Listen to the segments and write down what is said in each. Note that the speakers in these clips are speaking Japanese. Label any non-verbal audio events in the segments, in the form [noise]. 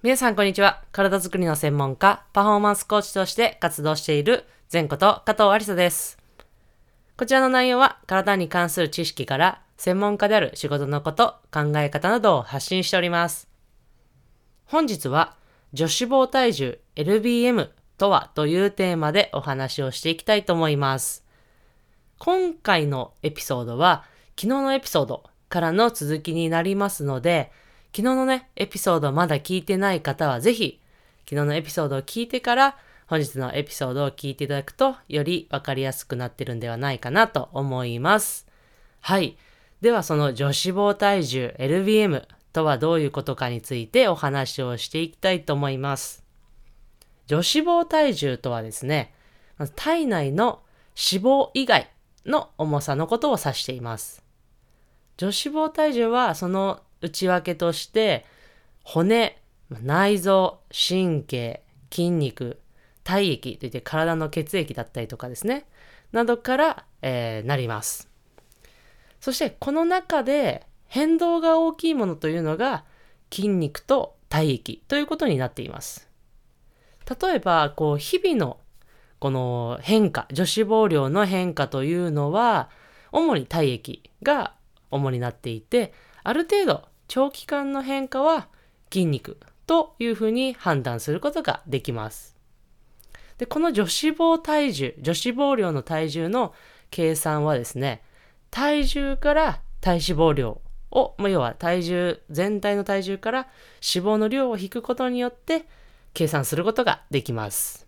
皆さんこんにちは。体づくりの専門家、パフォーマンスコーチとして活動している前こと加藤ありさです。こちらの内容は体に関する知識から専門家である仕事のこと、考え方などを発信しております。本日は女子肪体重 LBM とはというテーマでお話をしていきたいと思います。今回のエピソードは昨日のエピソードからの続きになりますので、昨日のね、エピソードまだ聞いてない方はぜひ、昨日のエピソードを聞いてから、本日のエピソードを聞いていただくと、よりわかりやすくなってるんではないかなと思います。はい。では、その女子肪体重 LBM とはどういうことかについてお話をしていきたいと思います。女子肪体重とはですね、体内の脂肪以外の重さのことを指しています。女子肪体重はその内訳として骨、内臓、神経、筋肉、体液といって体の血液だったりとかですね、などから、えーなります。そしてこの中で変動が大きいものというのが筋肉と体液ということになっています。例えば、こう日々のこの変化、女子肪量の変化というのは、主に体液が主になっていて、ある程度長期間の変化は筋肉というふうに判断することができます。で、この女子肪体重、女子肪量の体重の計算はですね、体重から体脂肪量を、ま要は体重、全体の体重から脂肪の量を引くことによって計算することができます。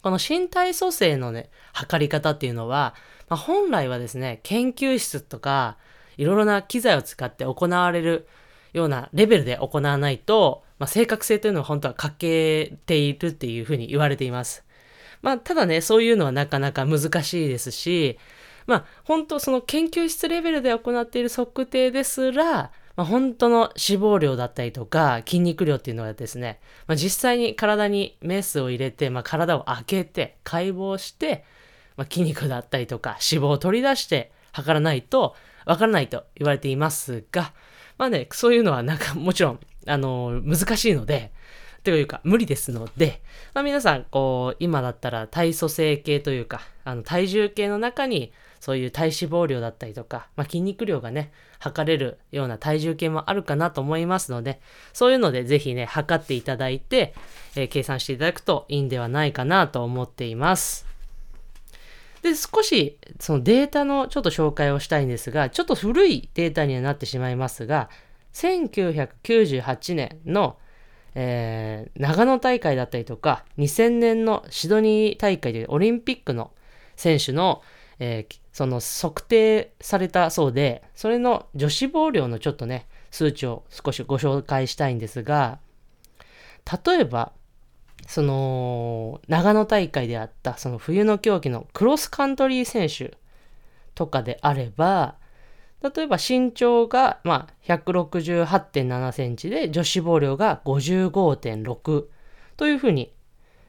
この身体組成のね、測り方っていうのは、まあ、本来はですね、研究室とか、いろいろな機材を使って行われるようなレベルで行わないと、まあ、正確性というのは本当は欠けているっていうふうに言われています。まあ、ただね、そういうのはなかなか難しいですし、まあ、本当その研究室レベルで行っている測定ですら、まあ、本当の脂肪量だったりとか筋肉量っていうのはですね、まあ、実際に体にメスを入れて、まあ、体を開けて解剖して、まあ、筋肉だったりとか脂肪を取り出して測らないとわからないと言われていますが、まあね、そういうのはなんか [laughs] もちろん、あの難しいので、というか無理ですので、まあ、皆さん、こう、今だったら体組成計というか、あの体重計の中にそういう体脂肪量だったりとか、まあ、筋肉量がね、測れるような体重計もあるかなと思いますので、そういうのでぜひね、測っていただいて、えー計算していただくといいんではないかなと思っています。で、少しそのデータのちょっと紹介をしたいんですが、ちょっと古いデータにはなってしまいますが、1998年の、えー長野大会だったりとか、2000年のシドニー大会でオリンピックの選手の、えーその測定されたそうで、それの女子肪量のちょっとね、数値を少しご紹介したいんですが、例えば、その、長野大会であった、その冬の競技のクロスカントリー選手とかであれば、例えば身長が、まあ、168.7センチで、女子肪量が55.6というふうに、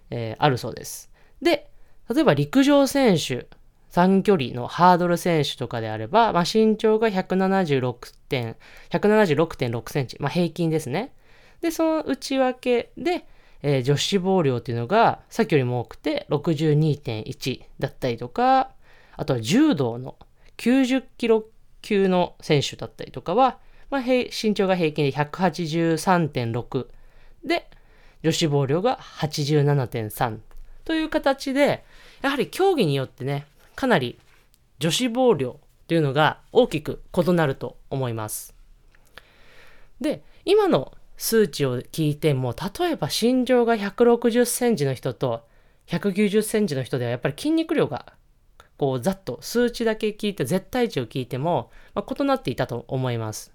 えーあるそうです。で、例えば陸上選手、短距離のハードル選手とかであれば、まあ、身長が176.176.6センチ、まあ、平均ですね。で、その内訳で、えー女子肪量っていうのがさっきよりも多くて62.1だったりとか、あとは柔道の90キロ級の選手だったりとかは、まあ、身長が平均で183.6で、女子肪量が87.3という形で、やはり競技によってね、かなり女子肪量というのが大きく異なると思います。で、今の数値を聞いても、例えば身長が160センチの人と190センチの人ではやっぱり筋肉量がこうざっと数値だけ聞いて絶対値を聞いても、まあ異なっていたと思います。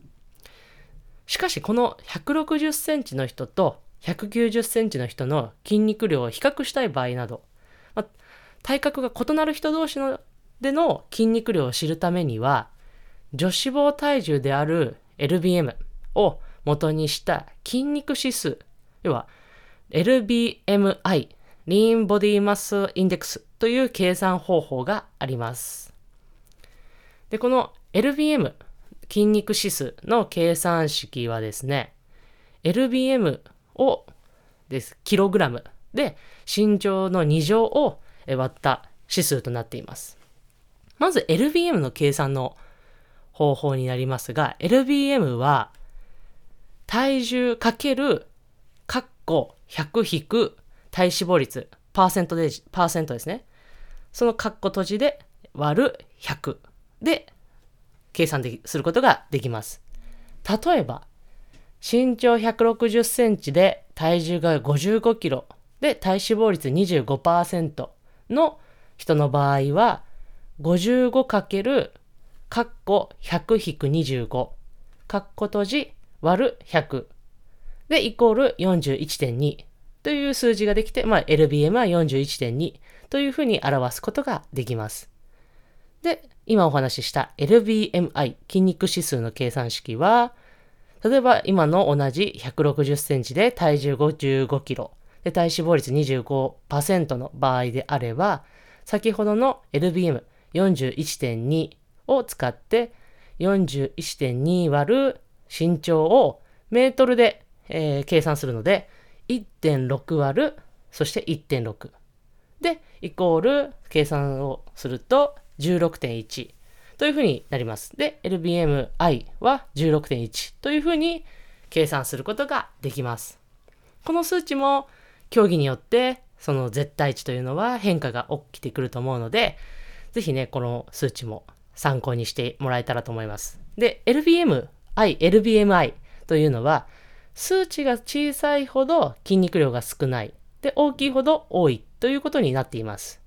しかしこの160センチの人と190センチの人の筋肉量を比較したい場合など、まあ体格が異なる人同士のでの筋肉量を知るためには、女子肪体重である LBM を元にした筋肉指数、要は LBMI、Lean Body Mass Index という計算方法があります。で、この LBM、筋肉指数の計算式はですね、LBM をです。キログラムで身長の2乗を割った指数となっています。まず LBM の計算の方法になりますが、LBM は体重かける、カッコ100引く体脂肪率、パーセントで、パーセントですね。そのカッコ閉じで割る100で計算ですることができます。例えば、身長160センチで体重が55キロで体脂肪率25%の人の場合は 55× カッコ100-25カッコ閉じ割る100でイコール41.2という数字ができて、まあ、LBM は41.2というふうに表すことができます。で、今お話しした LBMI 筋肉指数の計算式は、例えば今の同じ160センチで体重55キロ。で体脂肪率25%の場合であれば、先ほどの LBM41.2 を使って41.2割る身長をメートルで、えー、計算するので1.6割るそして1.6でイコール計算をすると16.1というふうになります。で、LBMI は16.1というふうに計算することができます。この数値も競技によってその絶対値というのは変化が起きてくると思うので、ぜひね、この数値も参考にしてもらえたらと思います。で、LBM BMI、LBMI というのは、数値が小さいほど筋肉量が少ない。で、大きいほど多いということになっています。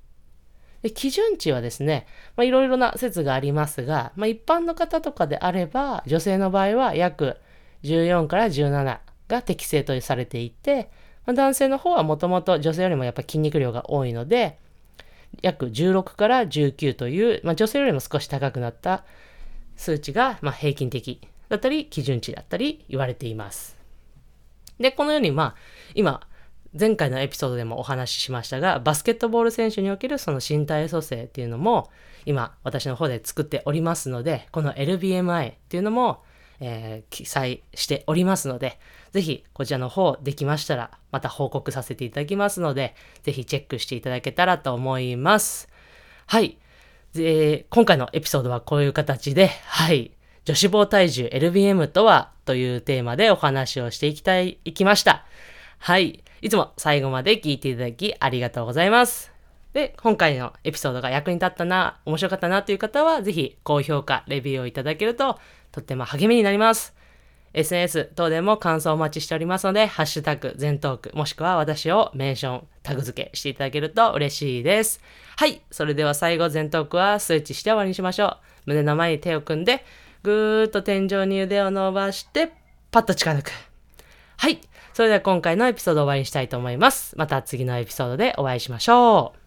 で基準値はですね、まあ、いろいろな説がありますが、まあ、一般の方とかであれば、女性の場合は約14から17が適正とされていて、まあ、男性の方はもともと女性よりもやっぱ筋肉量が多いので、約16から19という、まあ、女性よりも少し高くなった数値が、ま平均的だったり、基準値だったり言われています。で、このように、まあ、今、前回のエピソードでもお話ししましたが、バスケットボール選手におけるその身体組成っていうのも、今、私の方で作っておりますので、この LBMI っていうのも、えー、記載しておりますので、ぜひこちらの方できましたら、また報告させていただきますので、ぜひチェックしていただけたらと思います。はい。で、今回のエピソードはこういう形で、はい。女子棒体重 LBM とはというテーマでお話をしていきたい、いきました。はい。いつも最後まで聞いていただきありがとうございます。で、今回のエピソードが役に立ったな、面白かったなという方は、ぜひ高評価、レビューをいただけると、とっても励みになります。SNS 等でも感想をお待ちしておりますので、ハッシュタグ、全トーク、もしくは私をメンション、タグ付けしていただけると嬉しいです。はい。それでは最後、全トークはスイッチして終わりにしましょう。胸の前に手を組んで、ぐーっと天井に腕を伸ばして、パッと近づく。はい。それでは今回のエピソードを終わりにしたいと思います。また次のエピソードでお会いしましょう。